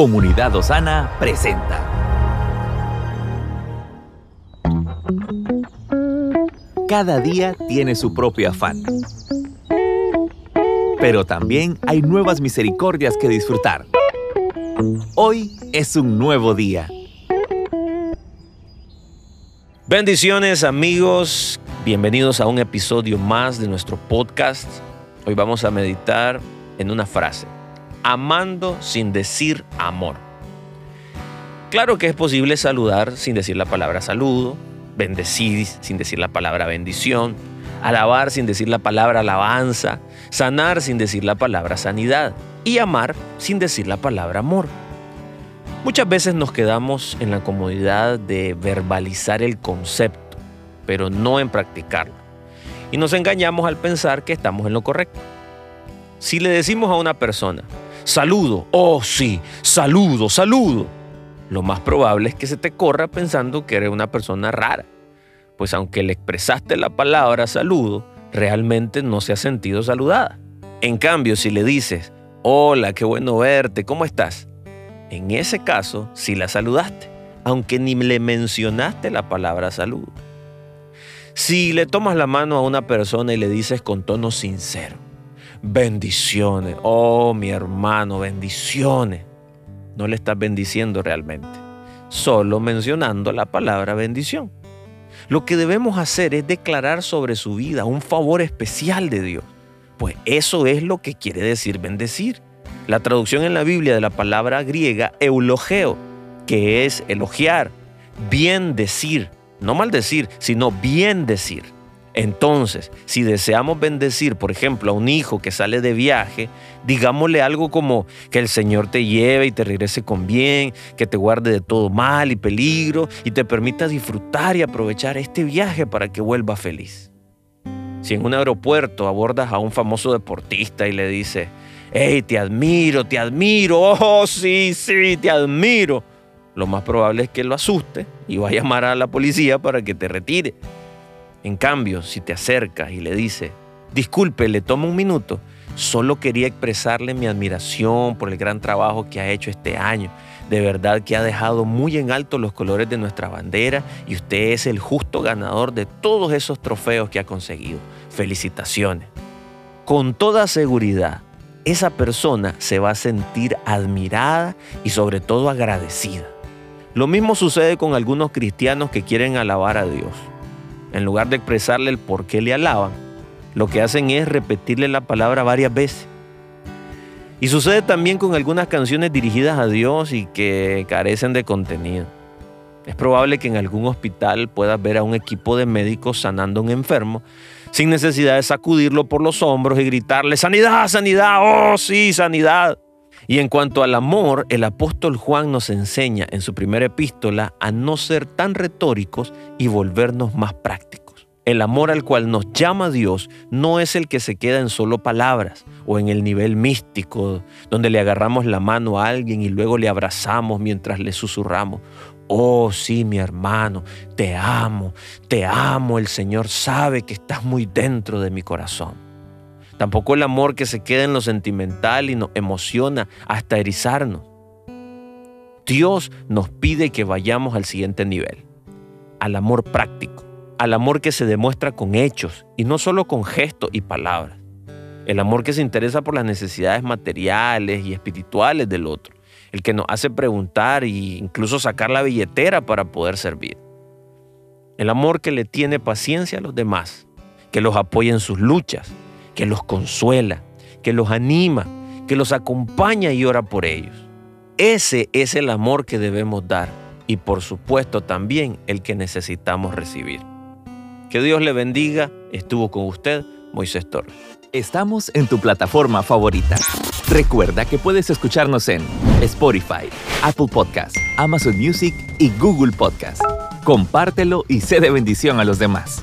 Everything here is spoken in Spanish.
Comunidad Osana presenta. Cada día tiene su propio afán. Pero también hay nuevas misericordias que disfrutar. Hoy es un nuevo día. Bendiciones amigos, bienvenidos a un episodio más de nuestro podcast. Hoy vamos a meditar en una frase amando sin decir amor. Claro que es posible saludar sin decir la palabra saludo, bendecir sin decir la palabra bendición, alabar sin decir la palabra alabanza, sanar sin decir la palabra sanidad y amar sin decir la palabra amor. Muchas veces nos quedamos en la comodidad de verbalizar el concepto, pero no en practicarlo. Y nos engañamos al pensar que estamos en lo correcto. Si le decimos a una persona, saludo, oh sí, saludo, saludo, lo más probable es que se te corra pensando que eres una persona rara, pues aunque le expresaste la palabra saludo, realmente no se ha sentido saludada. En cambio, si le dices, hola, qué bueno verte, ¿cómo estás? En ese caso, sí la saludaste, aunque ni le mencionaste la palabra saludo. Si le tomas la mano a una persona y le dices con tono sincero, bendiciones. Oh, mi hermano, bendiciones. No le estás bendiciendo realmente, solo mencionando la palabra bendición. Lo que debemos hacer es declarar sobre su vida un favor especial de Dios, pues eso es lo que quiere decir bendecir. La traducción en la Biblia de la palabra griega eulogeo, que es elogiar, bien decir, no maldecir, sino bien decir. Entonces, si deseamos bendecir, por ejemplo, a un hijo que sale de viaje, digámosle algo como que el Señor te lleve y te regrese con bien, que te guarde de todo mal y peligro y te permita disfrutar y aprovechar este viaje para que vuelva feliz. Si en un aeropuerto abordas a un famoso deportista y le dices, hey, te admiro, te admiro, oh, sí, sí, te admiro, lo más probable es que lo asuste y va a llamar a la policía para que te retire. En cambio, si te acercas y le dices, disculpe, le tomo un minuto, solo quería expresarle mi admiración por el gran trabajo que ha hecho este año. De verdad que ha dejado muy en alto los colores de nuestra bandera y usted es el justo ganador de todos esos trofeos que ha conseguido. Felicitaciones. Con toda seguridad, esa persona se va a sentir admirada y sobre todo agradecida. Lo mismo sucede con algunos cristianos que quieren alabar a Dios en lugar de expresarle el por qué le alaban, lo que hacen es repetirle la palabra varias veces. Y sucede también con algunas canciones dirigidas a Dios y que carecen de contenido. Es probable que en algún hospital puedas ver a un equipo de médicos sanando a un enfermo sin necesidad de sacudirlo por los hombros y gritarle, sanidad, sanidad, oh sí, sanidad. Y en cuanto al amor, el apóstol Juan nos enseña en su primera epístola a no ser tan retóricos y volvernos más prácticos. El amor al cual nos llama Dios no es el que se queda en solo palabras o en el nivel místico, donde le agarramos la mano a alguien y luego le abrazamos mientras le susurramos. Oh, sí, mi hermano, te amo, te amo, el Señor sabe que estás muy dentro de mi corazón. Tampoco el amor que se queda en lo sentimental y nos emociona hasta erizarnos. Dios nos pide que vayamos al siguiente nivel, al amor práctico, al amor que se demuestra con hechos y no solo con gestos y palabras. El amor que se interesa por las necesidades materiales y espirituales del otro, el que nos hace preguntar e incluso sacar la billetera para poder servir. El amor que le tiene paciencia a los demás, que los apoya en sus luchas, que los consuela, que los anima, que los acompaña y ora por ellos. Ese es el amor que debemos dar y por supuesto también el que necesitamos recibir. Que Dios le bendiga. Estuvo con usted Moisés Torres. Estamos en tu plataforma favorita. Recuerda que puedes escucharnos en Spotify, Apple Podcasts, Amazon Music y Google Podcasts. Compártelo y sé de bendición a los demás.